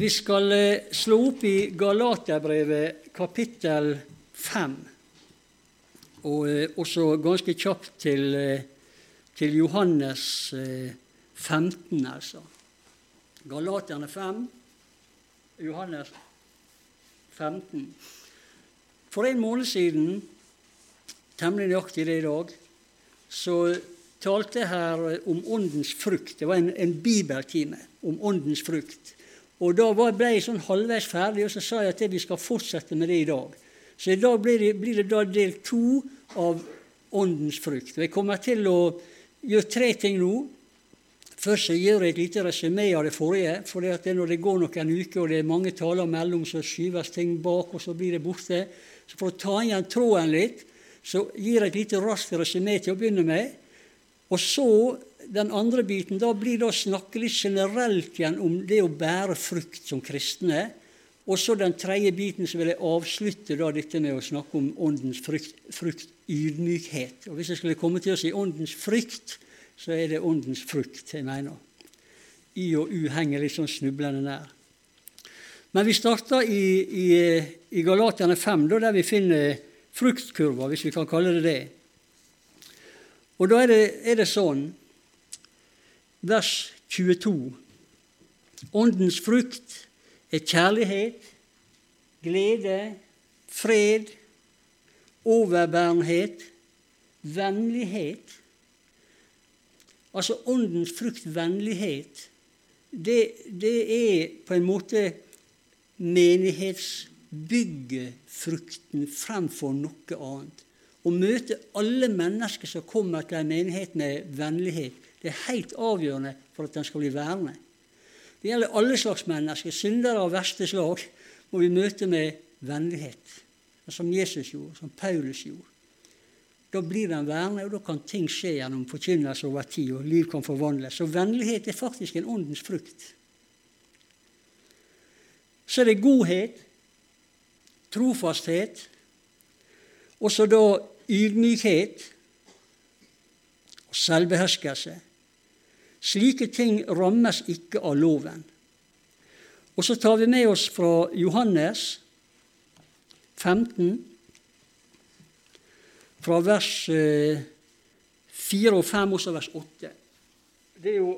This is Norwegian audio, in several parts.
Vi skal eh, slå opp i Galaterbrevet kapittel 5, og eh, også ganske kjapt til, eh, til Johannes 15, altså. Galaterne 5, Johannes 15. For en måned siden, temmelig nøyaktig det i dag, så talte jeg her om åndens frukt. Det var en, en bibeltime om åndens frukt. Og Da ble jeg sånn halvveis ferdig, og så sa jeg at vi skal fortsette med det i dag. Så i dag blir det, blir det da del to av åndens frukt. Og Jeg kommer til å gjøre tre ting nå. Først så gjør jeg et lite resymé av det forrige. for det at Når det går noen uker og det er mange taler mellom, så skyves ting bak, og så blir det borte. Så For å ta igjen tråden litt, så gir jeg et lite raskt resymé til å begynne med. Og så den andre biten da blir det å snakke litt generelt igjen om det å bære frukt som kristne. Og så den tredje biten så vil jeg avslutte da dette med å snakke om åndens frukt, frukt ydmykhet. Og Hvis jeg skulle komme til å si åndens frykt, så er det åndens frukt jeg mener. I og U henger litt sånn snublende nær. Men vi starter i, i, i Galaterne 5, da, der vi finner fruktkurva, hvis vi kan kalle det det. Og da er det, er det sånn vers 22. Åndens frukt er kjærlighet, glede, fred, overbærenhet, vennlighet. Altså åndens frukt, vennlighet, det, det er på en måte menighetsbyggefrukten fremfor noe annet. Å møte alle mennesker som kommer til en menighet med vennlighet, det er helt avgjørende for at den skal bli værende. Det gjelder alle slags mennesker. Syndere av verste slag må vi møte med vennlighet. Som Jesus gjorde, som Paulus gjorde. Da blir den værende, og da kan ting skje gjennom forkynnelse over tid, og liv kan forvandles. Så vennlighet er faktisk en åndens frukt. Så er det godhet, trofasthet, og så da ydmykhet og selvbeherskelse. Slike ting rammes ikke av loven. Og så tar vi med oss fra Johannes 15, fra vers 4 eh, og 5, også vers 8. Det er jo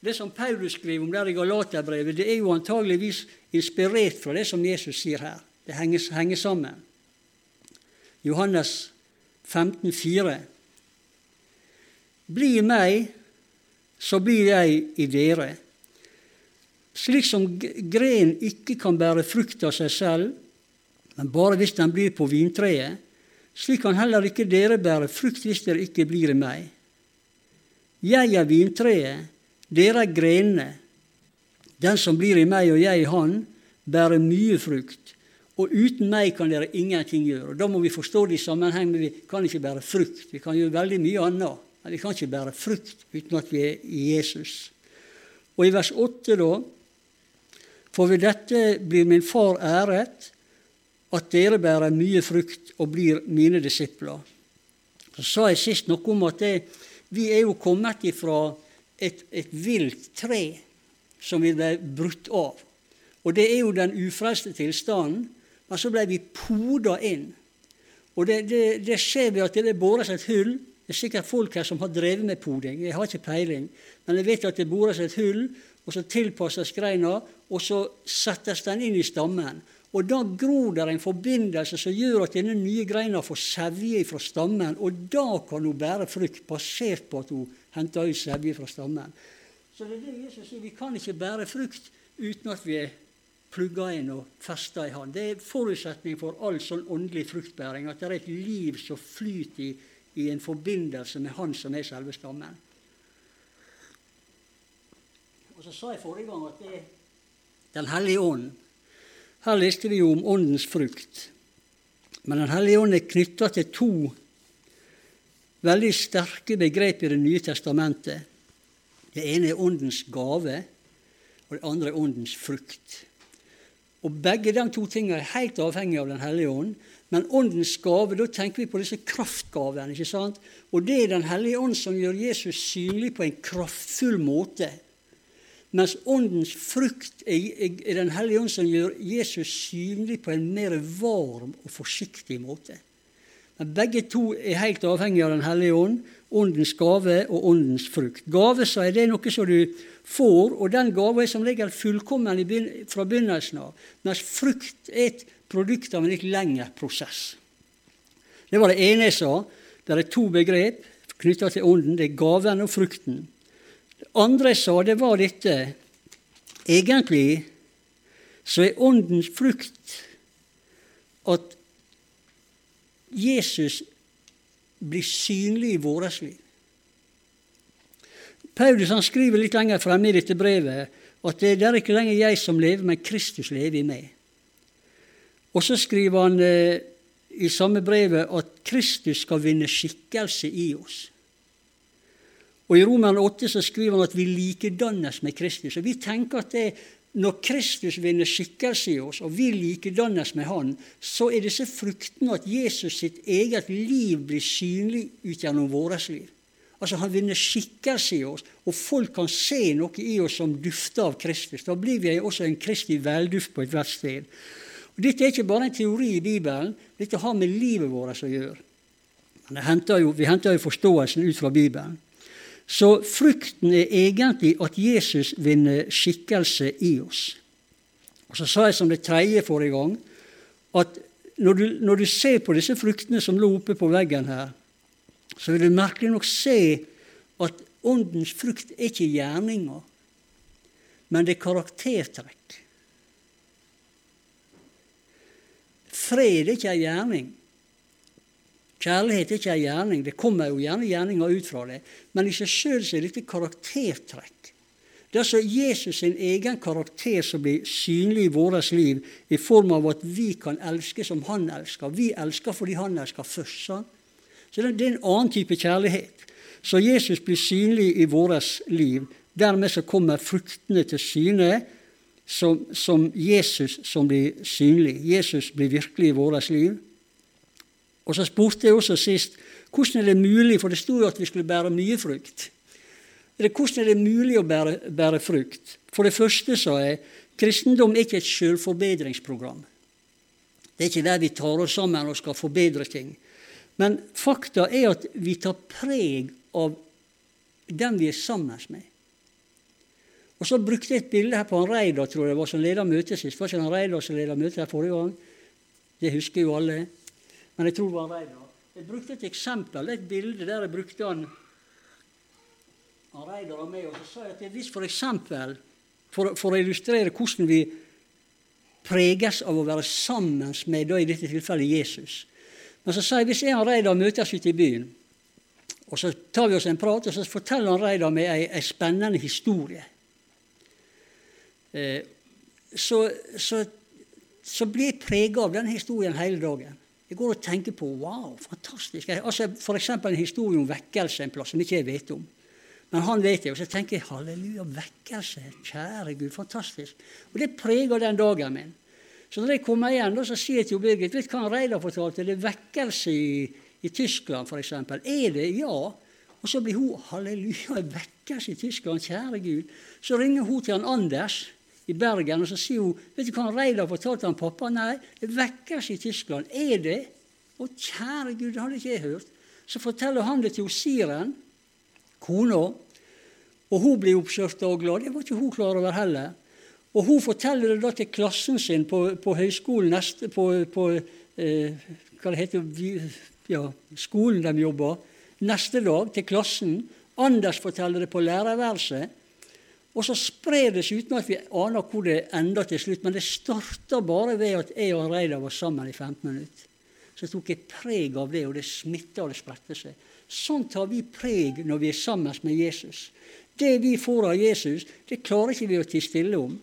det som Paulus skriver om der i Galaterbrevet, det er jo antageligvis inspirert fra det som Jesus sier her. Det henger, henger sammen. Johannes 15, 4. Bli meg, så blir jeg i dere. Slik som gren ikke kan bære frukt av seg selv, men bare hvis den blir på vintreet, slik kan heller ikke dere bære frukt hvis dere ikke blir i meg. Jeg er vintreet, dere er grenene. Den som blir i meg og jeg i han, bærer mye frukt. Og uten meg kan dere ingenting gjøre. Da må vi forstå det i sammenheng men vi kan ikke bære frukt. Vi kan gjøre veldig mye annet. Men vi kan ikke bære frukt uten at vi er i Jesus. Og i vers 8, da For ved dette blir min far æret, at dere bærer mye frukt og blir mine disipler. Så sa jeg sist noe om at det, vi er jo kommet ifra et, et vilt tre som vi ble brutt av. Og det er jo den ufrelste tilstanden. Men så ble vi poda inn. Og det, det, det skjer ved at det bores et hull det er sikkert folk her som har drevet med poding. Jeg har ikke peiling. Men jeg vet at det bores et hull, og så tilpasses greina, og så settes den inn i stammen. Og da gror det en forbindelse som gjør at denne nye greina får sevje fra stammen, og da kan hun bære frukt basert på at hun henter ut sevje fra stammen. Så det er det Jesus sier. Vi kan ikke bære frukt uten at vi er plugga inn og festa i Han. Det er forutsetning for all sånn åndelig fruktbæring, at det er et liv som flyter i i en forbindelse med Han som er selve stammen. Og Så sa jeg forrige gang at det er Den hellige ånd Her leste vi jo om åndens frukt. Men Den hellige ånd er knytta til to veldig sterke begrep i Det nye testamentet. Det ene er åndens gave, og det andre er åndens frukt. Og Begge de to tingene er helt avhengig av Den hellige ånd. Men Åndens gave, da tenker vi på disse kraftgavene. ikke sant? Og det er Den hellige ånd som gjør Jesus synlig på en kraftfull måte. Mens åndens frukt er Den hellige ånd som gjør Jesus synlig på en mer varm og forsiktig måte. Men begge to er helt avhengige av Den hellige ånd. Åndens gave og åndens frukt. Gave så er det noe som du får, og den gaven er som regel fullkommen fra begynnelsen av. Mens frukt er et produkt av en litt lengre prosess. Det var det ene jeg sa. Det er to begrep knytta til ånden. Det er gaven og frukten. Det andre jeg sa, det var dette Egentlig så er åndens frukt at Jesus blir synlig i vårt liv. Paulus han skriver litt lenger fremme i dette brevet at det er ikke lenger jeg som lever, men Kristus lever i meg. Og så skriver han eh, i samme brevet at Kristus skal vinne skikkelse i oss. Og I Roman 8 så skriver han at vi likedannes med Kristus. Og Vi tenker at det, når Kristus vinner skikkelse i oss, og vi likedannes med Han, så er disse fruktene at Jesus sitt eget liv blir synlig ut gjennom vårt liv. Altså Han vinner skikkelse i oss, og folk kan se noe i oss som dufter av Kristus. Da blir vi også en kristig velduft på ethvert sted. Dette er ikke bare en teori i Bibelen, dette har med livet vårt å gjøre. Henter jo, vi henter jo forståelsen ut fra Bibelen. Så frukten er egentlig at Jesus vinner skikkelse i oss. Og Så sa jeg som det tredje forrige gang at når du, når du, ser på disse fruktene som lå oppe på veggen her, så vil du merkelig nok se at åndens frukt er ikke gjerninger, men det er karaktertrekk. Fred er ikke ei gjerning. Kjærlighet er ikke en gjerning. Det kommer jo gjerne gjerninger ut fra det. Men i seg sjøl er dette karaktertrekk. Det er altså Jesus sin egen karakter som blir synlig i vårt liv i form av at vi kan elske som han elsker. Vi elsker fordi han elsker først. Sant? Så det er en annen type kjærlighet. Så Jesus blir synlig i vårt liv. Dermed så kommer fruktene til syne som, som Jesus som blir synlig. Jesus blir virkelig i vårt liv. Og så spurte jeg også sist hvordan er det mulig, for det sto jo at vi skulle bære mye frukt. Hvordan er det mulig å bære, bære frukt? For det første sa jeg kristendom er ikke et selvforbedringsprogram. Det er ikke der vi tar oss sammen og skal forbedre ting. Men fakta er at vi tar preg av den vi er sammen med. Og Så brukte jeg et bilde her på han Reidar, tror jeg var, som leda møtet sist. Var ikke han Reidar som leda møtet her forrige gang? Det husker jo alle men jeg tror det var Reidar. Jeg brukte et eksempel, et bilde der jeg brukte han, han Reidar og meg, og så sa jeg at hvis for eksempel, for, for, å illustrere hvordan vi preges av å være sammen med, da i dette tilfellet, Jesus Men så sa jeg hvis jeg og Reidar møtes ute i byen, og så tar vi oss en prat, og så forteller han Reidar meg ei, ei spennende historie. Eh, så, så, så blir jeg prega av den historien hele dagen. Jeg går og tenker på wow, fantastisk. Altså, F.eks. en historie om vekkelse en plass som ikke jeg vet om. Men han vet det, og så tenker jeg halleluja, vekkelse. Kjære Gud, fantastisk. Og det preger den dagen min. Så når jeg kommer igjen, så sier jeg til Birgit vet du hva Reidar fortalte? Det er vekkelse i, i Tyskland, f.eks. Er det? Ja. Og så blir hun halleluja, vekkelse i Tyskland, kjære Gud. Så ringer hun til han Anders i Bergen, og så sier hun vet du hva Reidar fortalte han pappa? Nei, det vekkes i Tyskland. Er det? Å, kjære Gud, det hadde ikke jeg hørt. Så forteller han det til Siren, kona, og hun blir oppskjørta og glad. Det var ikke hun klar over heller. Og hun forteller det da til klassen sin på, på høyskolen neste, på, på eh, hva det heter, ja, skolen de jobber, neste dag, til klassen. Anders forteller det på lærerværelset. Og så sprer det seg uten at vi aner hvor det ender til slutt. Men det starta bare ved at jeg og Reidar var sammen i 15 minutter. Så tok jeg preg av det, og det smitta og det spredte seg. Sånn tar vi preg når vi er sammen med Jesus. Det vi får av Jesus, det klarer ikke vi å tie stille om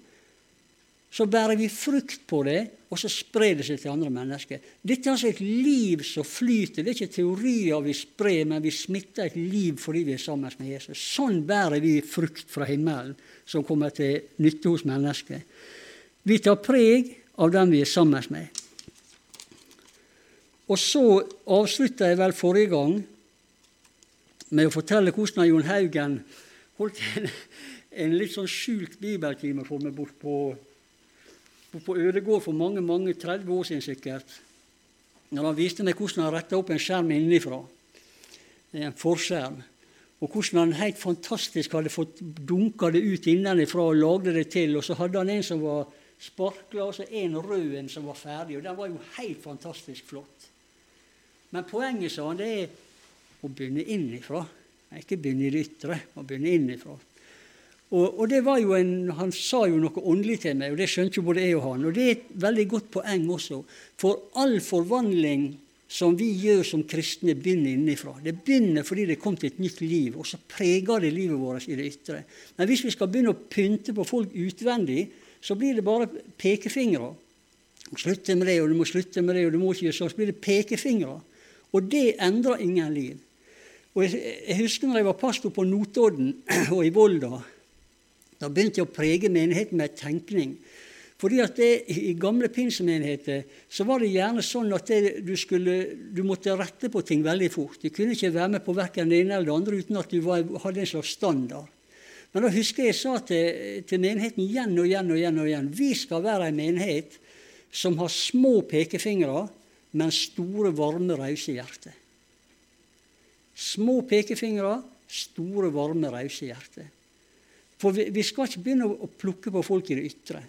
så bærer vi frukt på det, og så sprer det seg til andre mennesker. Dette er altså et liv som flyter. Det er ikke teorier vi sprer, men vi smitter et liv fordi vi er sammen med Jesus. Sånn bærer vi frukt fra himmelen som kommer til nytte hos mennesker. Vi tar preg av den vi er sammen med. Og så avslutta jeg vel forrige gang med å fortelle hvordan Jon Haugen holdt en, en litt sånn skjult bibeltime for meg bort på, på Ødegård for mange mange 30 år siden sikkert. Når han viste meg hvordan han retta opp en skjerm innenfra. En forskjerm. Og hvordan han helt fantastisk hadde fått dunka det ut innenfra og lagde det til. Og så hadde han en som var sparkla, og så en rød en som var ferdig. Og den var jo helt fantastisk flott. Men poenget, sa han, det er å begynne innifra. Ikke begynne i det ytre, å begynne innifra. Og, og, det var jo en, Han sa jo noe åndelig til meg, og det skjønte jo både jeg og han. Og det er et veldig godt poeng også. For all forvandling som vi gjør som kristne, begynner innenfra. Det begynner fordi det kom til et nytt liv, og så preger det livet vårt i det ytre. Men hvis vi skal begynne å pynte på folk utvendig, så blir det bare pekefingre. Slutte med det, og du må slutte med det, og du må ikke gjøre sånn. Så blir det pekefingre. Og det endrer ingen liv. Og jeg, jeg husker når jeg var pastor på Notodden og i Volda. Da begynte jeg å prege menigheten med tenkning. Fordi at det, I gamle pinsemenigheter så var det gjerne sånn at det, du, skulle, du, måtte rette på ting veldig fort. Du kunne ikke være med på verken det ene eller det andre uten at du var, hadde en slags standard. Men da husker jeg jeg sa til, til, menigheten igjen og igjen og igjen og igjen vi skal være en menighet som har små pekefingre, men store, varme, rause hjerter. Små pekefingre, store, varme, rause hjerter. For vi, vi, skal ikke begynne å, plukke på folk i det ytre.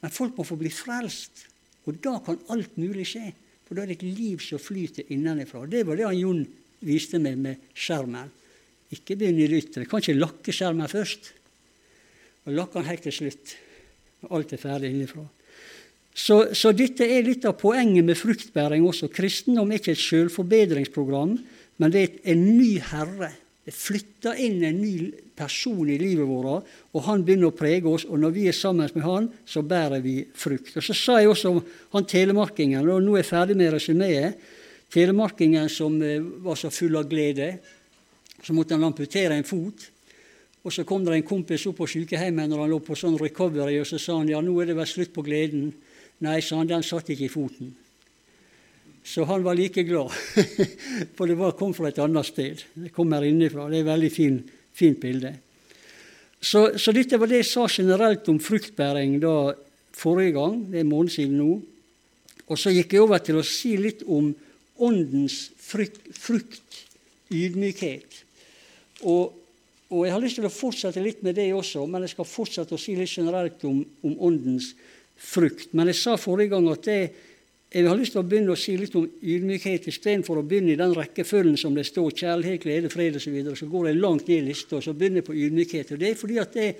Men folk må få bli frelst. Og da kan alt mulig skje. For da er det et liv som flyter innenfra. Det var det han Jon viste meg med skjermen. Ikke begynn i det ytre. Kan ikke lakke skjermen først. Og lakke den helt til slutt. Når alt er ferdig innenfra. Så, så, dette er litt av poenget med fruktbæring også. Kristendom er ikke et selvforbedringsprogram, men det er en ny herre. Det flytter inn en ny person i livet vårt, og han begynner å prege oss. Og når vi er sammen med han, så bærer vi frukt. Og Så sa jeg også om han telemarkingen, og nå er jeg ferdig med resumeet. Telemarkingen som eh, var så full av glede. Så måtte han amputere en fot. Og så kom det en kompis opp på sykehjemmet når han lå på sånn recovery, og så sa han ja, nå er det vel slutt på gleden. Nei, sa han, den satt ikke i foten. Så han var like glad, for det var, kom fra et annet sted. Det kom her innenfra. Det er et veldig fin, fint bilde. Så, så, dette var det jeg sa generelt om fruktbæring da forrige gang. Det er en måned siden nå. Og så gikk jeg over til å si litt om åndens frukt, frukt ydmykhet. Og, og, jeg har lyst til å fortsette litt med det også, men jeg skal fortsette å si litt generelt om, om åndens frukt. Men jeg sa forrige gang at jeg, jeg har lyst til å begynne å si litt om ydmykhet istedenfor å begynne i den rekkefølgen som det står kjærlighet, glede, fred osv. Så, videre. så går jeg langt ned i lista og så begynner jeg på ydmykhet. Og det er fordi at det,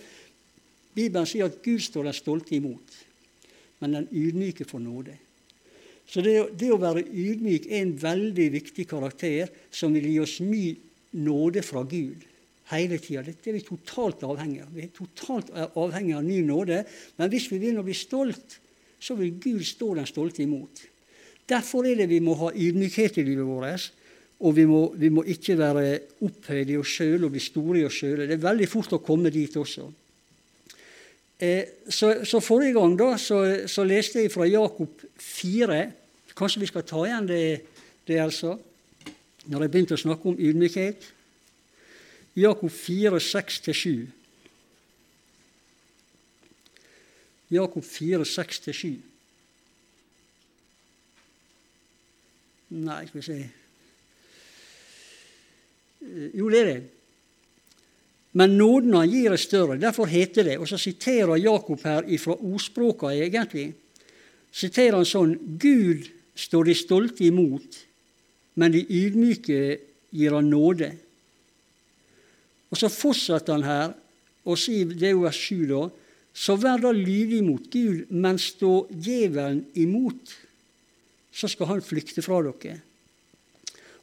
Bibelen sier at Gud står den stolte imot, men den ydmyke får nåde. Så det, det, å være ydmyk er en veldig viktig karakter som vil gi oss ny nåde fra Gud hele tida. Dette er vi totalt avhengige av. Vi er totalt avhengige av ny nåde. Men hvis vi begynner å bli stolt, så vil Gud stå den stolte imot. Derfor er det vi må ha ydmykhet i livet vårt. Og vi må, vi må ikke være opphøyde i oss sjøl og bli store i oss sjøl. Det er veldig fort å komme dit også. Eh, så, så, Forrige gang da, så, så, leste jeg fra Jakob 4. Kanskje vi skal ta igjen det, det altså, når jeg begynte å snakke om ydmykhet. Jakob 4, 6-7. Jakob 4, 6-7. Nei, skal vi se Jo, det er det. Men nåden han gir, er større. Derfor heter det Og så siterer Jakob her ifra ordspråka egentlig. Siterer han sånn Gud står de stolte imot, men de ydmyke gir han nåde. Og så fortsetter han her og sier, det er jo vers 7, da, så vær da lydig mot Gud, men stå djevelen imot, så skal han flykte fra dere.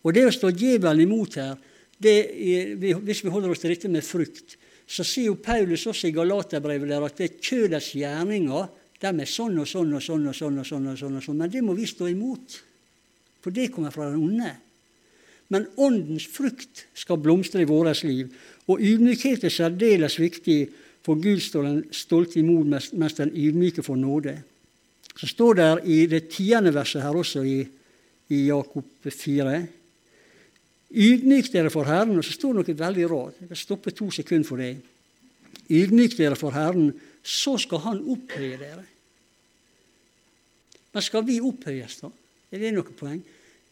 Og det å stå djevelen imot her, er, hvis vi holder oss til dette med frukt, så sier jo Paulus også i Galaterbrevet der at det er kjødets gjerninger de er sånn og sånn og sånn og sånn, og sånn, og sånn, og sånn, men det må vi stå imot. For det kommer fra den onde. Men åndens frukt skal blomstre i vårt liv. Og ydmykhet er særdeles viktig, for Gud står den stolte imot, mens den ydmyke får nåde. Så står det i det tiende verset her også, i, i Jakob 4. Ydmyk dere for Herren. Og så står det noe veldig rart. Jeg vil stoppe to sekunder for det. ydmyk dere for Herren, så skal Han opphøye dere. Men skal vi opphøyes, da? Er det noe poeng?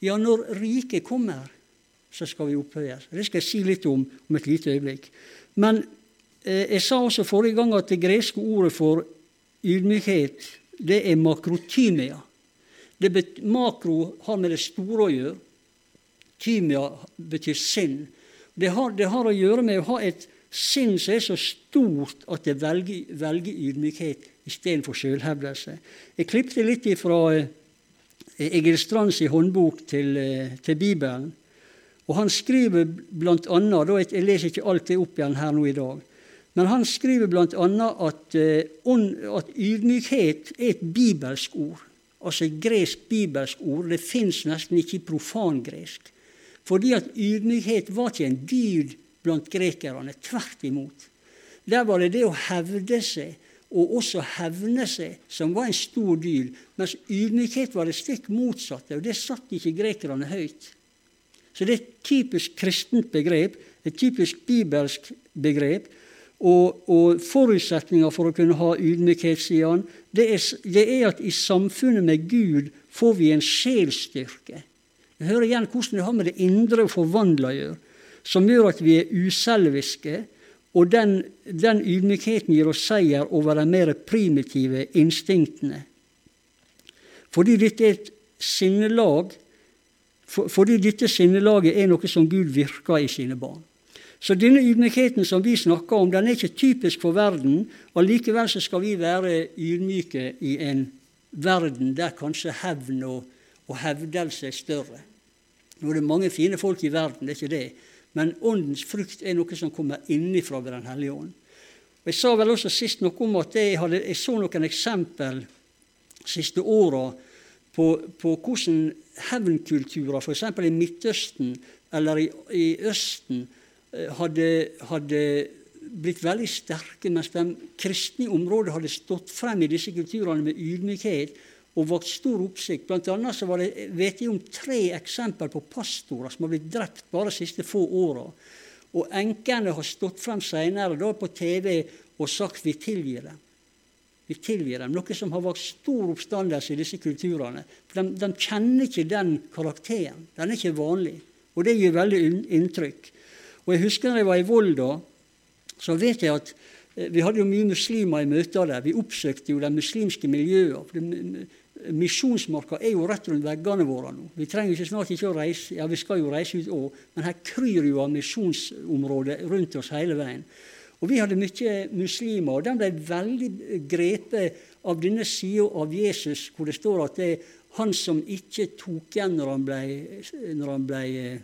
Ja, når riket kommer, så skal vi opphøyes. Det skal jeg si litt om om et lite øyeblikk. Men jeg sa også forrige gang at det greske ordet for ydmykhet, det er makrotymia. Det bet, makro har med det store å gjøre. Tymia betyr sinn. Det har, det har, å gjøre med å ha et sinn som er så stort at det velger, velger ydmykhet istedenfor sjølhevdelse. Jeg klipte litt ifra eh, Egil Strands håndbok til, eh, til, Bibelen. Og Han skriver annet, Jeg leser ikke alt det opp igjen her nå i dag. Men han skriver bl.a. At, uh, at ydmykhet er et bibelsk ord. Altså et gresk bibelsk ord. Det fins nesten ikke i profangresk. Fordi at ydmykhet var ikke en dyd blant grekerne. Tvert imot. Der var det det å hevde seg, og også hevne seg, som var en stor dyd. Mens ydmykhet var det stikk motsatte, og det satt ikke grekerne høyt. Så det er et typisk kristent begrep, et typisk bibelsk begrep. Og, og forutsetninga for å kunne ha ydmykhet, sier han, det er, det er, at i samfunnet med Gud får vi en sjelsstyrke. Jeg hører igjen hvordan det har med det indre forvandla å gjøre, som gjør at vi er uselviske, og den, den ydmykheten gir oss seier over de mer primitive instinktene. Fordi dette er et sinnelag for, fordi dette sinnelaget er noe som Gud virker i sine barn. Så denne ydmykheten som vi snakker om, den er ikke typisk for verden. og Likevel så skal vi være ydmyke i en verden der kanskje hevn og, og hevdelse er større. Nå er det mange fine folk i verden, det er ikke det. Men åndens frukt er noe som kommer innifra ved Den hellige ånd. Og Jeg sa vel også sist noe om at jeg, hadde, jeg så noen eksempel siste åra på, på, hvordan hevnkulturer, f.eks. i Midtøsten eller i, i Østen, hadde, hadde, blitt veldig sterke, mens de kristne områdene hadde stått frem i disse kulturene med ydmykhet og vakt stor oppsikt. Blant annet så var det, vet jeg om tre eksempler på pastorer som har blitt drept bare de siste få åra. Og enkene har stått frem seinere på TV og sagt 'vi tilgir dem'. Vi tilgir dem, Noe som har vakt stor oppstandelse i disse kulturene. De, de, kjenner ikke den karakteren. Den er ikke vanlig. Og det gir veldig inntrykk. Og Jeg husker når jeg var i Volda, så vet jeg at eh, vi hadde jo mye muslimer i møter der. Vi oppsøkte jo de muslimske miljøene. Misjonsmarka er jo rett rundt veggene våre nå. Vi trenger jo ikke snart ikke å reise, ja vi skal jo reise ut òg, men her kryr jo av misjonsområder rundt oss hele veien. Og Vi hadde mye muslimer, og de ble veldig grepet av denne sida av Jesus hvor det står at det er han som ikke tok igjen når han ble, når han ble eh,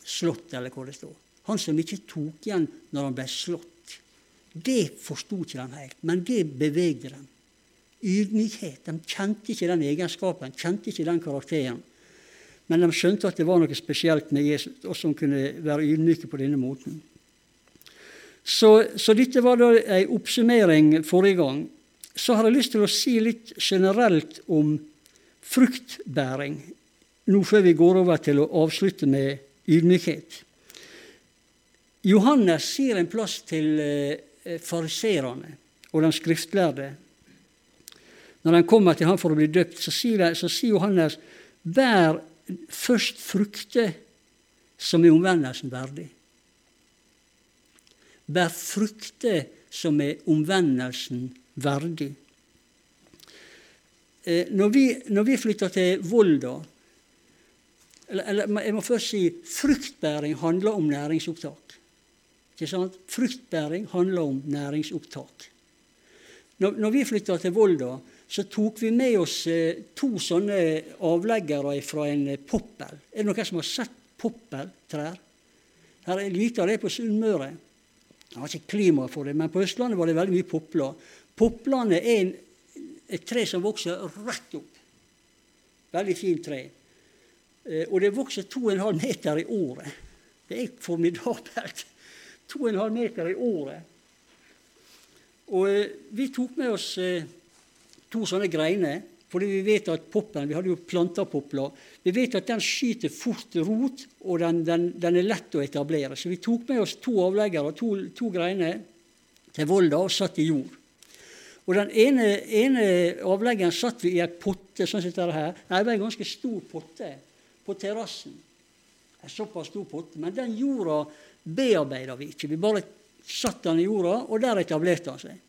slått, eller hvor det står. Han som ikke tok igjen når han ble slått. Det forsto ikke de helt, men det bevegde dem. Ydmykhet. De kjente ikke den egenskapen, kjente ikke den karakteren. Men de skjønte at det var noe spesielt med Jesus, og som kunne være ydmyke på denne måten. Så, så dette var da ei oppsummering forrige gang. Så har jeg lyst til å si litt generelt om fruktbæring, nå før vi går over til å avslutte med ydmykhet. Johannes sier en plass til eh, fariserene og de skriftlærde. Når de kommer til ham for å bli døpt, så sier, så sier Johannes bær først frukter som er omvendelsen verdig. Bær frukter som er omvendelsen verdig. Eh, når vi, når vi flytter til Volda eller, eller, jeg må først si fruktbæring handler om næringsopptak. Fruktbæring handler om næringsopptak. Når, når vi flytta til Volda, så tok vi med oss eh, to sånne avleggere fra en eh, poppel. Er det noen som har sett poppeltrær? Her er lite av det på Sunnmøre. Det var ikke klima for det, men på Østlandet var det veldig mye popler. Poplene er en, et tre som vokser rett opp. Veldig fint tre. Eh, og det vokser 2,5 meter i året. Det er formidabelt. 2,5 meter i året. Og eh, vi tok med oss eh, to sånne greiner, fordi vi vet at poppen Vi hadde jo planta popler. Vi vet at den skyter fort rot, og den, den, den, er lett å etablere. Så vi tok med oss to avleggere, to, to greiner, til Volda og satt i jord. Og Den ene, ene avleggeren satt vi i ei potte sånn som her. Nei, det var en ganske stor potte på terrassen. En såpass stor potte. Men den jorda bearbeida vi ikke. Vi bare satte den i jorda, og der etablerte han seg.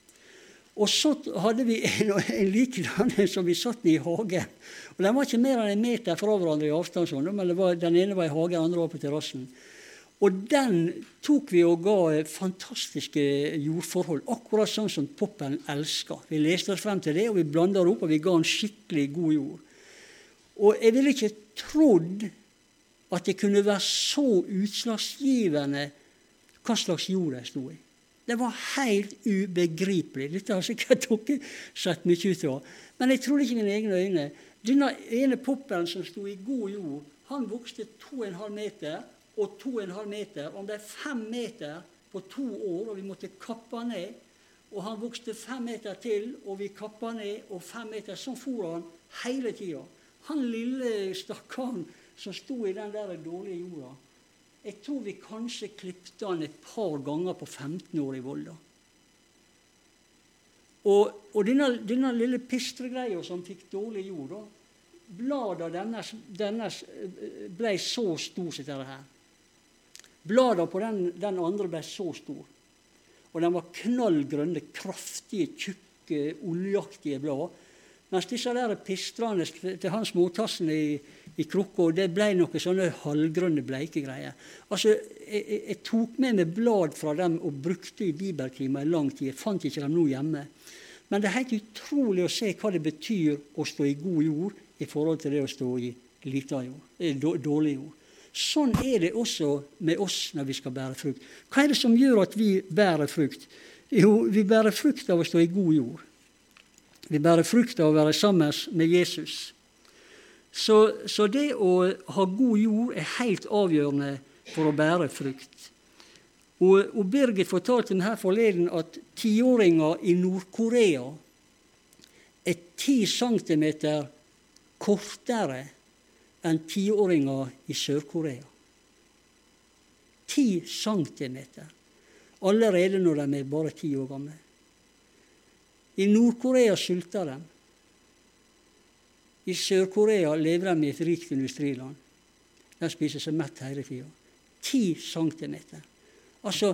Og så hadde vi en, en likedan som vi satt i hagen. Og Den var ikke mer enn en meter fra hverandre i avstand, sånn, men var, den ene var i hagen, den andre var på terrassen. Og den tok vi og ga fantastiske jordforhold, akkurat sånn som poppen elsker. Vi leste oss frem til det, og vi blanda det opp, og vi ga den skikkelig god jord. Og jeg ville ikke trodd at det kunne være så utslagsgivende hva slags jord jeg sto i. Det var helt ubegripelig. Dette har sikkert dere sett mye ut av. Men jeg trodde ikke mine egne øyne. Denne ene poppen som sto i god jord, han vokste 2,5 meter og 2,5 meter. Og det er 5 meter på to år, og vi måtte kappe ned. Og han vokste 5 meter til, og vi kappa ned, og 5 meter. Sånn for han hele tida. Han lille stakkaren som sto i den der dårlige jorda, jeg tror vi kanskje klipte han et par ganger på 15 år i Volda. Og, og denne, lille pistregreia som fikk dårlig jord, da, bladene dennes, dennes ble så stor som dette her. Bladene på den, den, andre ble så stor. Og den var knallgrønne, kraftige, tjukke, oljeaktige blad. Mens disse der pistrene til Hans Mortassen i, i krukka, det ble noen sånne halvgrønne, bleike greier. Altså, jeg, jeg, jeg, tok med meg blad fra dem og brukte i bibeltimer i lang tid. Jeg fant ikke dem nå hjemme. Men det er helt utrolig å se hva det betyr å stå i god jord i forhold til det å stå i lita jord, eh, dårlig jord. Sånn er det også med oss når vi skal bære frukt. Hva er det som gjør at vi bærer frukt? Jo, vi bærer frukt av å stå i god jord. Vi bærer frukt av å være sammen med Jesus. Så, så, det å ha god jord er helt avgjørende for å bære frukt. Og, og Birgit fortalte meg her forleden at tiåringer i Nord-Korea er ti centimeter kortere enn tiåringer i Sør-Korea. Ti centimeter allerede når de er bare ti år gamle. I Nord-Korea sulter de. I Sør-Korea lever de i et rikt industriland. De spiser seg mett hele tida. Ti centimeter. Altså,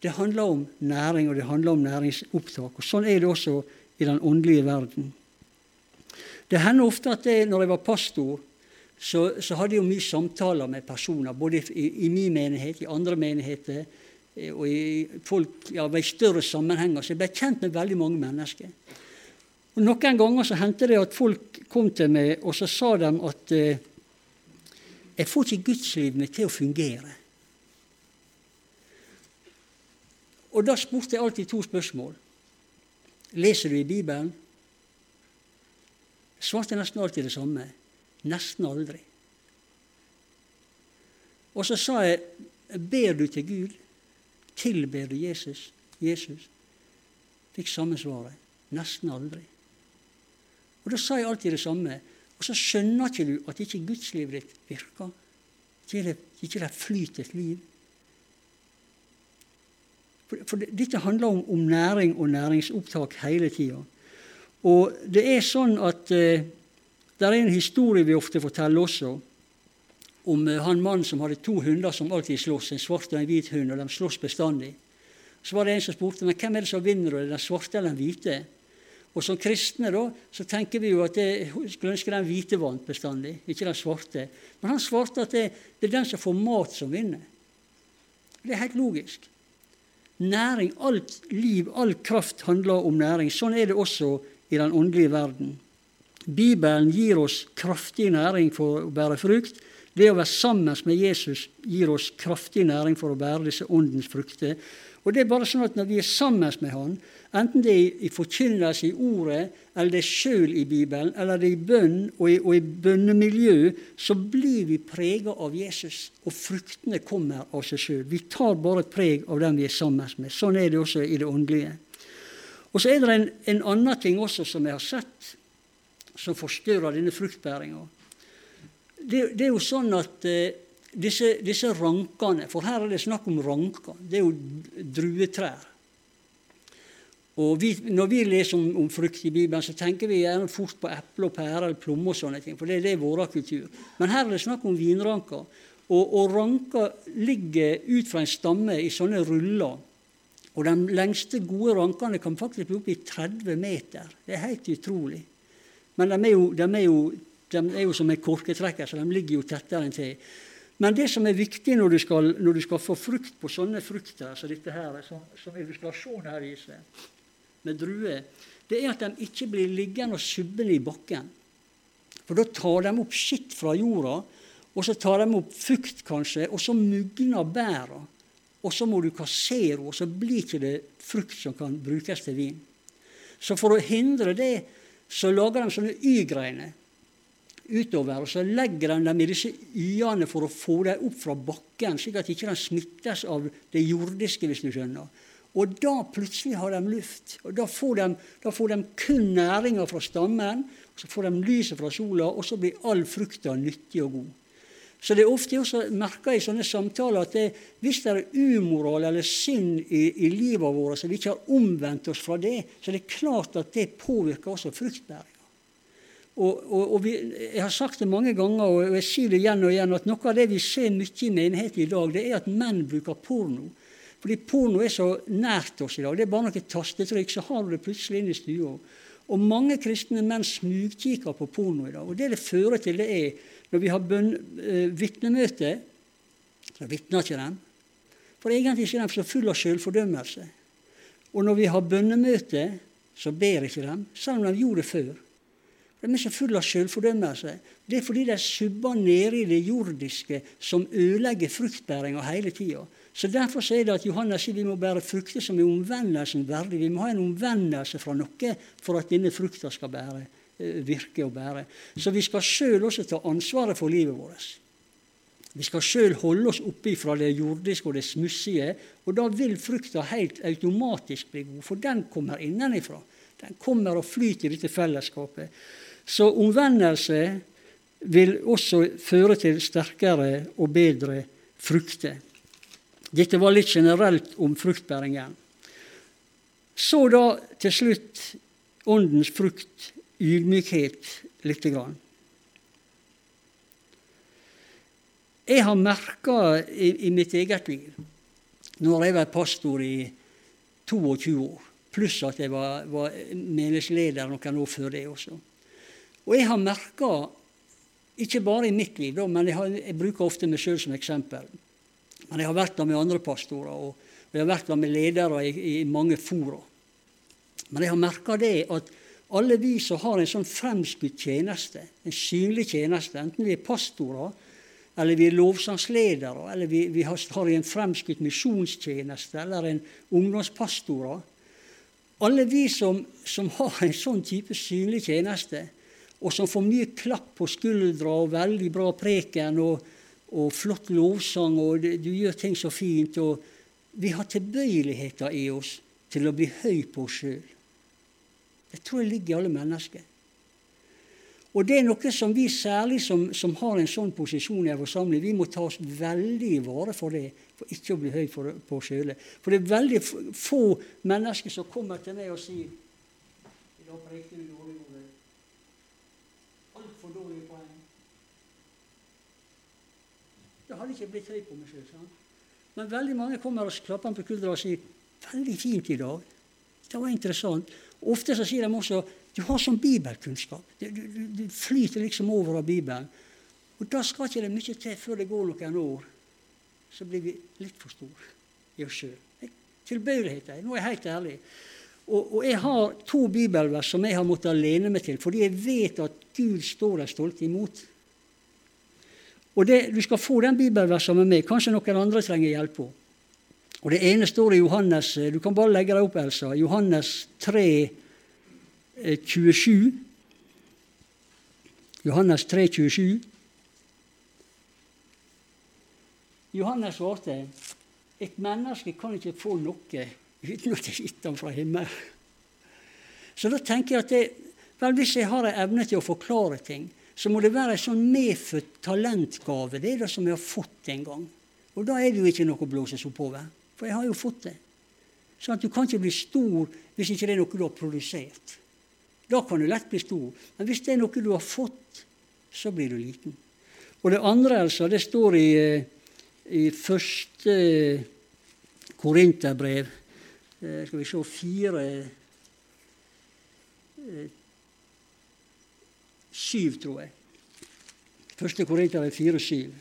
det handler om næring, og det handler om næringsopptak. og Sånn er det også i den åndelige verden. Det hender ofte at jeg, når jeg var pastor, så, så hadde jeg jo mye samtaler med personer, både i, i min menighet, i andre menigheter, Eh, og i, folk, ja, i større sammenhenger. Så jeg ble kjent med veldig mange mennesker. Og Noen ganger så hendte det at folk kom til meg og så sa de at eh, jeg får ikke gudslivene til å fungere. Og da spurte jeg alltid to spørsmål. Leser du i Bibelen? Svarte nesten alltid det samme. Nesten aldri. Og så sa jeg, ber du til Gud? Tilber du Jesus? Jesus? Fikk samme svaret. Nesten aldri. Og Da sa jeg alltid det samme. Og så skjønner ikke du at ikke gudslivet ditt virker. Ikke det, ikke det flyter et liv. For, for dette handler om, om, næring og næringsopptak hele tida. Og det er sånn at eh, det er en historie vi ofte forteller også om eh, han mannen som hadde to hunder som alltid slåss, en svart og en hvit hund, og de slåss bestandig. Så var det en som spurte men hvem er det som vinner, den svarte eller den hvite. Og som kristne da, så tenker vi jo at det skulle ønske den hvite vant bestandig, ikke den svarte. Men han svarte at det, det er den som får mat, som vinner. Det er helt logisk. Næring, alt liv, all kraft handler om næring. Sånn er det også i den åndelige verden. Bibelen gir oss kraftig næring for å bære frukt. Det å være sammen med Jesus gir oss kraftig næring for å bære disse åndens frukter. Og det er bare sånn at Når vi er sammen med Han, enten det er i forkynnelse i ordet, eller det er sjøl i Bibelen, eller det er i bønn og i, og i bønnemiljø, så blir vi prega av Jesus, og fruktene kommer av seg sjøl. Vi tar bare preg av den vi er sammen med. Sånn er det også i det åndelige. Og så er det en, en annen ting også som jeg har sett, som forstyrrer denne fruktbæringa det, det, er jo sånn at eh, disse, disse, rankene For her er det snakk om ranker. Det er jo druetrær. Og vi, Når vi leser om, om, frukt i Bibelen, så tenker vi gjerne fort på eple og pære eller plomme og sånne ting, for det, det er vår kultur. Men her er det snakk om vinranker. Og, og ranker ligger ut fra en stamme i sånne ruller. Og de lengste gode rankene kan faktisk bli opp i 30 meter. Det er helt utrolig. Men de er jo, de er jo, de er jo som en korketrekker, så de ligger jo tettere enn til. Men det som er viktig når du skal, når du skal få frukt på sånne frukter dette her, som, som illustrasjon her viser, med druer, det er at de ikke blir liggende og subbende i bakken. For da tar de opp skitt fra jorda, og så tar de opp fukt, kanskje, og så mugner bæra. Og så må du kassere, og så blir ikke det frukt som kan brukes til vin. Så for å hindre det, så lager de sånne Y-greiner utover, og så legger de dem i disse y-ene for å få dem opp fra bakken, slik at de ikke smittes av det jordiske, hvis du skjønner. Og da plutselig har de luft. og Da får de, da får de kun næringa fra stammen, så får de lyset fra sola, og så blir all frukta nyttig og god. Så det er ofte også merka i sånne samtaler at det, hvis det er umoral eller synd i, i livet vårt, så vi ikke har omvendt oss fra det, så det er klart at det påvirker også fruktbæring. Og, og, og vi, Jeg har sagt det mange ganger, og jeg sier det igjen og igjen, at noe av det vi ser mye i menigheten i dag, det er at menn bruker porno. Fordi porno er så nært oss i dag. Det er bare noen tastetrykk, så har du det plutselig inn i stua. Og mange kristne menn smugkikker på porno i dag. Og det det fører til, det er når vi har bønn, eh, vitnemøte, så vitner ikke dem. For egentlig er de så fulle av selvfordømmelse. Og når vi har bønnemøte, så ber ikke dem, selv om de gjorde det før. De er så fulle av selvfordømmelse. Det er fordi de subber nede i det jordiske som ødelegger fruktbæringa hele tida. Så Derfor er det at Johannes sier vi må bære frukter som er omvendelsen verdig. Vi må ha en omvendelse fra noe for at denne frukta skal bære, eh, virke og bære. Så vi skal sjøl også ta ansvaret for livet vårt. Vi skal sjøl holde oss oppe fra det jordiske og det smussige, og da vil frukta helt automatisk bli god, for den kommer innenifra. Den kommer og flyter i dette fellesskapet. Så omvendelse vil også føre til sterkere og bedre frukter. Dette var litt generelt om fruktbæringen. Så da til slutt åndens frukt, ydmykhet, lite grann. Jeg har merka i, i, mitt eget liv, når jeg var pastor i 22 år, pluss at jeg var, var menighetsleder noen år før det også og jeg har merka, ikke bare i mitt liv, men jeg, har, jeg bruker ofte meg sjøl som eksempel. Men jeg har vært der med andre pastorer, og, jeg har vært der med ledere i, i mange fora. Men jeg har merka det at alle vi som har en sånn fremskutt tjeneste, en synlig tjeneste, enten vi er pastorer, eller vi er lovsangsledere, eller vi, vi har, har en fremskutt misjonstjeneste, eller en ungdomspastorer Alle vi som, som har en sånn type synlig tjeneste, og som får mye klapp på skuldra og veldig bra preken og, og flott lovsang, og du gjør ting så fint. og Vi har tilbøyeligheter i oss til å bli høy på oss sjøl. Det tror jeg ligger i alle mennesker. Og det er noe som vi særlig som, som har en sånn posisjon i en forsamling, vi må ta oss veldig i vare for det, for ikke å bli høy for, på oss sjøl. For det er veldig få mennesker som kommer til meg og sier i dag preker du dårlig altfor dårlige poeng. Det hadde ikke blitt høy på meg sjøl. Men veldig mange kommer og klapper på skuldra og sier 'veldig fint i dag'. Det var interessant. Ofte så sier de også 'du har sånn bibelkunnskap'. Du, du, du, flyter liksom over av Bibelen. Og da skal ikke det mye til før det går noen år. Så blir vi litt for store i oss sjøl. Tilbøyelighet. Nå er jeg helt ærlig. Og, og, jeg har to bibelvers som jeg har måttet alene meg til, fordi jeg vet at Gud står der stolt imot. Og det, Du skal få den bibelversen med meg. Kanskje noen andre trenger hjelp på. Og Det ene står i Johannes Du kan bare legge deg opp, Elsa. Johannes 3, 27. Eh, Johannes 3, 27. Johannes svarte et menneske kan ikke få noe uten at jeg gitt ham fra himmelen. Så da tenker jeg at det, vel, hvis jeg har en evne til å forklare ting, så må det være en sånn medfødt talentgave. Det er det som jeg har fått en gang. Og da er det jo ikke noe å blåse seg oppover, for jeg har jo fått det. Sånn at Du kan ikke bli stor hvis ikke det er noe du har produsert. Da kan du lett bli stor. Men hvis det er noe du har fått, så blir du liten. Og det andre, altså, det står i, eh, i første Korinterbrev, eh, skal vi se, fire eh, Syv, tror jeg. Første Korinterbrev fire, syv.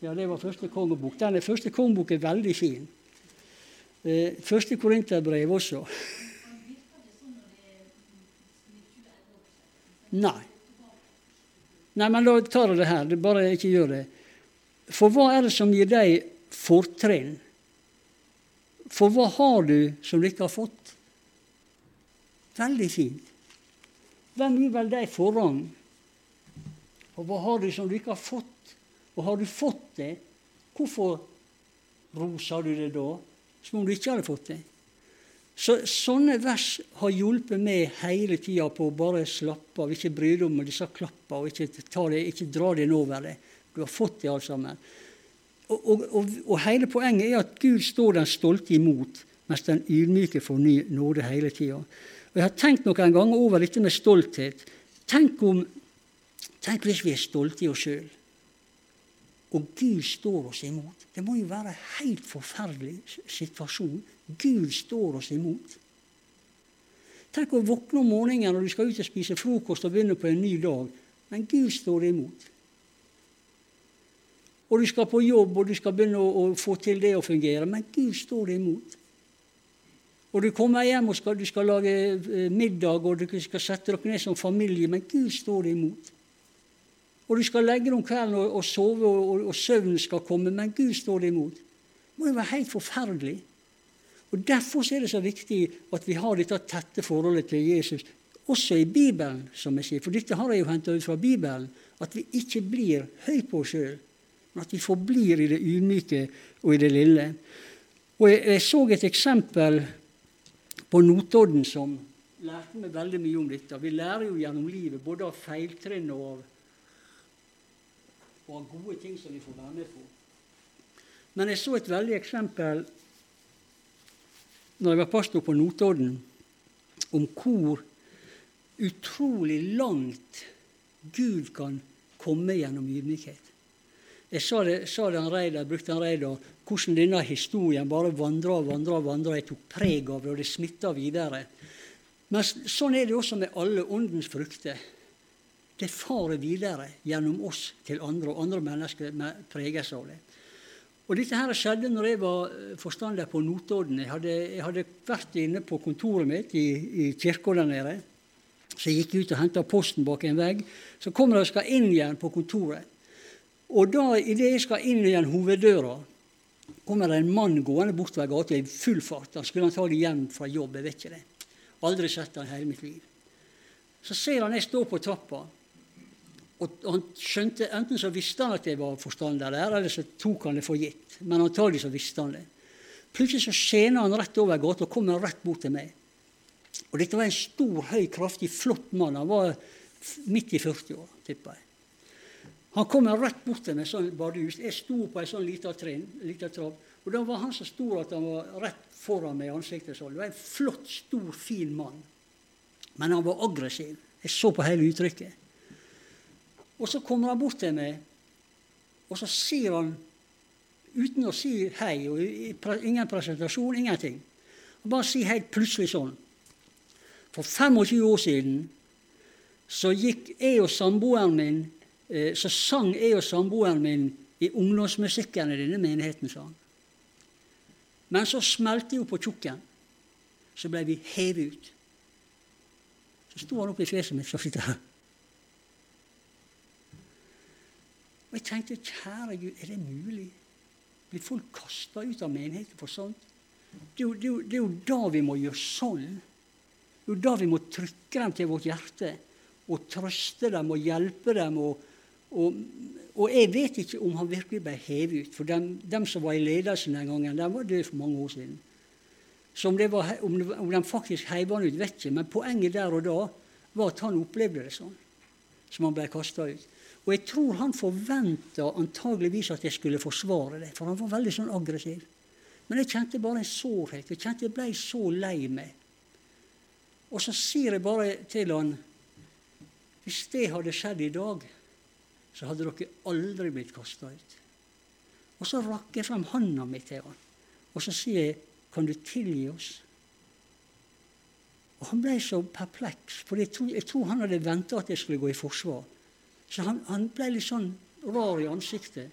Ja, det var første kongebok. Den første kongebok er veldig fin. Eh, første Korinterbrev også. Nei. Nei, men da tar jeg det her. Det bare ikke gjør det. For hva er det som gir deg fortrinn? For hva har du som du ikke har fått? Veldig fint. Hvem gir vel deg forrang? Og hva har du som du ikke har fått? Og har du fått det, hvorfor roser du det da, som om du ikke hadde fått det? Så, sånne vers har hjulpet meg hele tida på å bare slappe av, ikke bry deg om disse klappa, og ikke, det, ikke dra det over deg. Du har fått det alt sammen. Og, og, og, og, hele poenget er at Gud står den stolte imot, mens den ydmyke får ny nåde hele tida. Og jeg har tenkt noen ganger over dette med stolthet. Tenk, om, tenk hvis vi er stolte i oss sjøl og Gud står oss imot. Det må jo være en helt forferdelig situasjon. Gud står oss imot. Tenk å våkne om morgenen når du skal ut og spise frokost og begynne på en ny dag, men Gud står imot. Og du skal på jobb og du skal begynne å, å få til det å fungere, men Gud står imot. Og du kommer hjem og skal, du skal lage eh, middag og du skal sette dere ned som familie, men Gud står imot. Og du skal legge deg om kvelden og, og sove, og, og, og, søvnen skal komme, men Gud står det imot. Det må jo være helt forferdelig. Og Derfor er det så viktig at vi har dette tette forholdet til Jesus, også i Bibelen, som jeg sier. For dette har jeg jo henta ut fra Bibelen. At vi ikke blir høy på oss sjøl, men at vi forblir i det ydmyke og i det lille. Og jeg, jeg så et eksempel på Notodden som lærte meg veldig mye om dette. Vi lærer jo gjennom livet både av feiltrinn og av og av gode ting som vi får være med på. Men jeg så et veldig eksempel når jeg var pastor på Notodden, om hvor utrolig langt Gud kan komme gjennom ydmykhet. Jeg sa det, sa det en Reidar, brukte en Reidar, hvordan denne historien bare vandra og vandra. vandra. Jeg tok preg av det, og det smitta videre. Men sånn er det også med alle åndens frukter det farer videre gjennom oss til andre, og andre mennesker preges av det. Og Dette her skjedde når jeg var eh, forstander på Notodden. Jeg hadde, jeg hadde vært inne på kontoret mitt i, i kirka der nede. Så jeg gikk ut og henta posten bak en vegg. Så kommer jeg og skal inn igjen på kontoret. Og da, idet jeg skal inn igjen hoveddøra, kommer det en mann gående bortover gata i full fart. Han skulle antagelig hjem fra jobb. jeg vet ikke det. Aldri sett han hele mitt liv. Så ser han jeg står på trappa. Og han skjønte, Enten så visste han at jeg var forstander der, eller så tok han det for gitt. Men antagelig så visste han det. Plutselig så skjener han rett over gata og kommer rett bort til meg. Og Dette var en stor, høy, kraftig, flott mann. Han var midt i 40-år, tipper jeg. Han kommer rett bort til meg sånn bardus. Jeg sto på en sånn liten trapp. Og da var han så stor at han var rett foran meg i ansiktet. sånn. Det var en flott, stor, fin mann. Men han var aggressiv. Jeg så på hele uttrykket. Og så kommer han bort til meg, og så sier han, uten å si hei, og ingen presentasjon, ingenting Han bare sier helt plutselig sånn For 25 år siden så gikk jeg og samboeren min Så sang jeg og samboeren min i ungdomsmusikken i denne menigheten, sa han. Men så smelte jo på tjukken. Så ble vi hevet ut. Så sto han opp i fjeset mitt. så sitter jeg. Og jeg tenkte, kjære Gud, er det mulig? Blir folk kasta ut av menigheten for sånt? Det, er jo, det er, jo, da vi må gjøre sånn. Det er jo da vi må trykke dem til vårt hjerte og trøste dem og hjelpe dem. Og, og, og jeg vet ikke om han virkelig ble hevet ut. For dem, som var i ledelsen den gangen, de var døde for mange år siden. Så om, var, om, om de faktisk heiv han ut, vet ikke. Men poenget der og da var at han opplevde det sånn. Som han ble kasta ut. Og jeg tror han forventa antageligvis at jeg skulle forsvare det, for han var veldig sånn aggressiv. Men jeg kjente bare en sårhet. Jeg kjente jeg ble så lei meg. Og så sier jeg bare til han Hvis det hadde skjedd i dag, så hadde dere aldri blitt kasta ut. Og så rakk jeg frem handa mi til han, og så sier jeg, kan du tilgi oss? Og Han ble så perpleks, for jeg tror, jeg tror han hadde venta at jeg skulle gå i forsvar. Så han, han, ble litt sånn rar i ansiktet.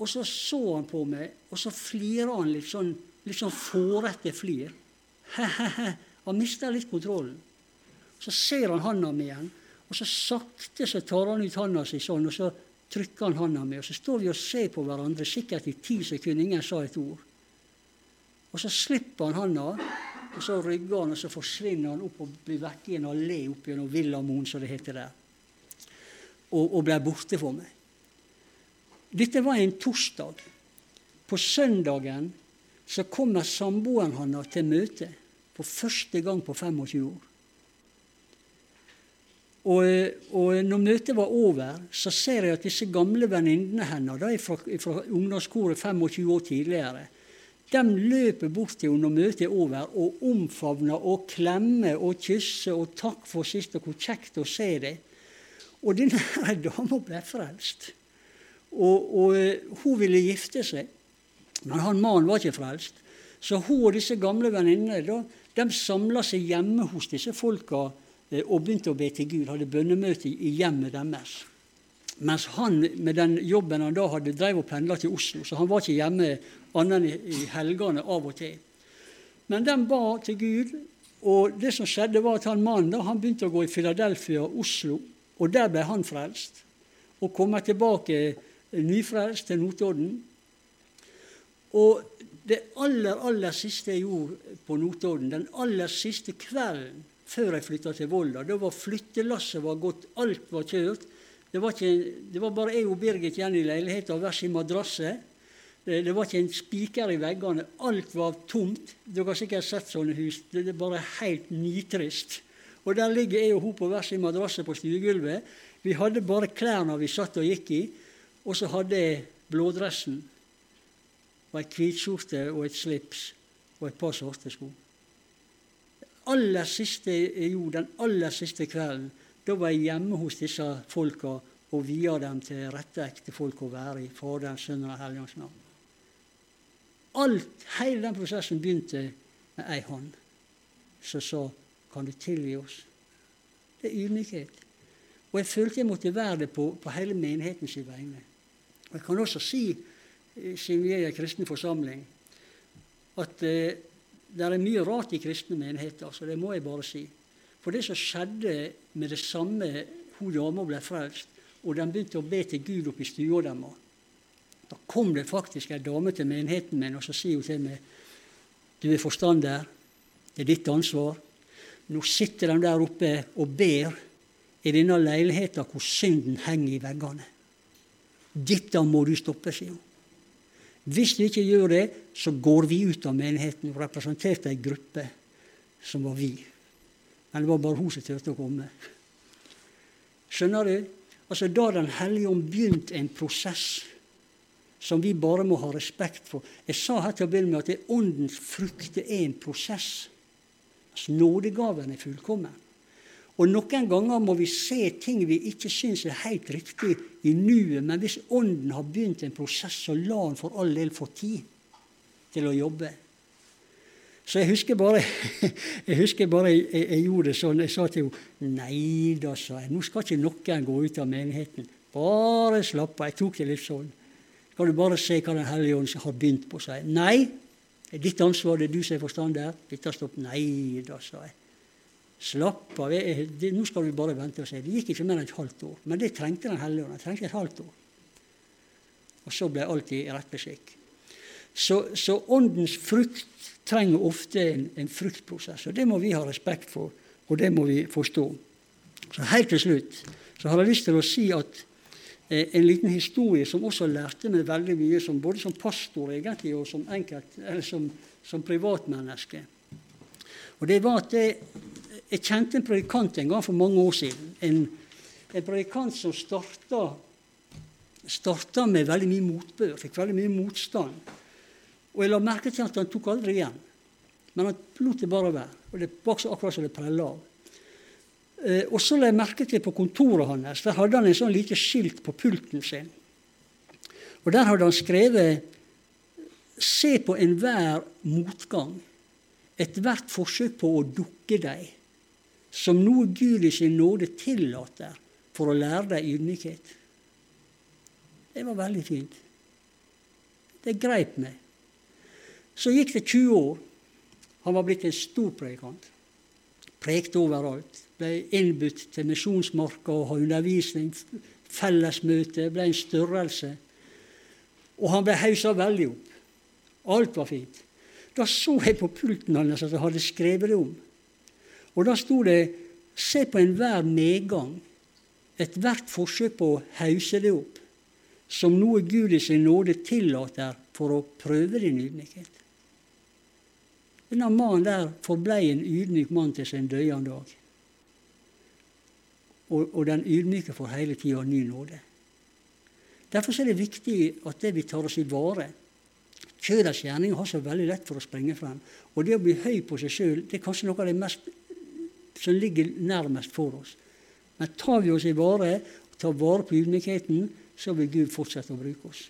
Og så så han på meg, og så flirer han litt sånn, litt sånn fårete flir. Han mista litt kontrollen. Så ser han handa mi igjen, og så sakte så tar han ut handa si sånn, og så trykker han handa mi, og så står vi og ser på hverandre sikkert i ti sekunder. Ingen sa et ord. Og så slipper han handa, og så rygger han, og så forsvinner han opp og blir vekk i en allé opp gjennom Villamoen, som det heter der. Og, og ble borte for meg. Dette var en torsdag. På søndagen så kommer samboeren hans til møte for første gang på 25 år. Og, og når møtet var over, så ser jeg at disse gamle venninnene hennes fra, fra ungdomskoret 25 år tidligere, de løper bort til henne når møtet er over, og omfavner og klemmer og kysser og 'takk for sist', og 'hvor kjekt å se deg'. Og denne dama ble frelst. Og, og, hun ville gifte seg, men han mannen var ikke frelst. Så hun og disse gamle venninnene de samla seg hjemme hos disse folka Eh, og begynte å be til Gud, hadde bønnemøte i hjemmet deres. Mens han med den jobben han da hadde, drev og pendla til Oslo, så han var ikke hjemme annet enn i helgene av og til. Men den ba til Gud, og det som skjedde, var at han mannen han begynte å gå i Philadelphia, Oslo, og der ble han frelst. Og kommer tilbake nyfrelst til Notodden. Og det aller, aller siste jeg gjorde på Notodden, den aller siste kvelden før jeg flytta til Volda. Da var flyttelasset var gått, alt var kjørt. Det var, ikke, det var bare jeg og Birgit igjen i leiligheta, hver sin madrasse. Det, det, var ikke en spiker i veggene. Alt var tomt. Dere har sikkert sett sånne hus. Det, det er bare helt nitrist. Og der ligger jeg og hun på hver sin madrasse på stuegulvet. Vi hadde bare klærne vi satt og gikk i, og så hadde jeg blådressen og ei hvitskjorte og et slips og et par svarte sko aller siste jo, den aller siste kvelden, da var jeg hjemme hos disse folka og via dem til rette ekte folk å være i Faderen, Sønnen og Helligens navn. Alt, Hele den prosessen begynte med ei hånd som sa 'Kan du tilgi oss?' Det er ydmykhet. Og jeg følte jeg måtte være det på, på hele menighetens vegne. Og Jeg kan også si, eh, siden vi er en kristen forsamling, at eh, det er mye rart i kristne menigheter, så det må jeg bare si. For det som skjedde med det samme hun dama ble frelst, og de begynte å be til Gud oppe i stua deres, da kom det faktisk ei dame til menigheten min, og så sier hun til meg du er forstander, det er ditt ansvar. Nå sitter de der oppe og ber i denne leiligheten hvor synden henger i veggene. Dette må du stoppe, sier hun. Hvis vi ikke gjør det, så går vi ut av menigheten og representerte ei gruppe som var vi. Men det var bare hun som turte å komme. Skjønner du? Altså, Da Den hellige ånd begynte en prosess som vi bare må ha respekt for. Jeg sa her til å begynne med at åndens frukt er en prosess. Altså, Nådegaven er fullkommen. Og noen ganger må vi se ting vi ikke syns er helt riktig i nuet, men hvis Ånden har begynt en prosess, så la han for all del få tid til å jobbe. Så jeg husker bare jeg, husker bare jeg, jeg, jeg gjorde det sånn. Jeg sa til henne Nei da, sa jeg. Nå skal ikke noen gå ut av menigheten. Bare slapp av. Jeg tok det litt sånn. Kan du bare se hva Den hellige ånd har begynt på, sa jeg. Nei, det er ditt ansvar, det er du som er forstander. Dette stopp. Nei da, sa jeg. Slapp av, nå skal vi bare vente og se. Det gikk ikke mer enn et halvt år. Men det trengte Den hellige ånd. Den trengte et halvt år. Og så ble alt i rett beskikk. Så, så, åndens frukt trenger ofte en, en, fruktprosess. Og det må vi ha respekt for, og det må vi forstå. Så Helt til slutt så har jeg lyst til å si at eh, en liten historie som også lærte meg veldig mye, som, både som pastor egentlig, og som, enkelt, som, som privatmenneske. Og det var at det, jeg kjente en predikant en gang for mange år siden. En, en predikant som starta, starta med veldig mye motbør, fikk veldig mye motstand. Og jeg la merke til at han tok aldri igjen. Men han lot det bare være. Og det var akkurat som det prella av. Eh, og så la jeg merke til på kontoret hans. Der hadde han en sånn lite skilt på pulten sin. Og der hadde han skrevet Se på enhver motgang, ethvert forsøk på å dukke deg, som noe Gud i sin nåde tillater for å lære deg ydmykhet. Det var veldig fint. Det greip meg. Så gikk det 20 år. Han var blitt en stor predikant. Prekte overalt. Ble innbudt til misjonsmarka og ha undervisning. Fellesmøte. Ble en størrelse. Og han ble hausa veldig opp. Alt var fint. Da så jeg på pulten hans at jeg hadde skrevet det om. Og da sto det Se på enhver medgang, ethvert forsøk på å hause det opp, som noe Gud i sin nåde tillater for å prøve din ydmykhet. Denne mannen der forblei en ydmyk mann til sin døyende dag. Og, og den ydmyke får hele tida ny nåde. Derfor er det viktig at det vi tar oss i vare Kjødets gjerninger har så veldig lett for å springe frem. Og det å bli høy på seg sjøl er kanskje noe av det mest som ligger nærmest for oss. Men tar vi oss i vare tar vare på ydmykheten, så vil Gud fortsette å bruke oss.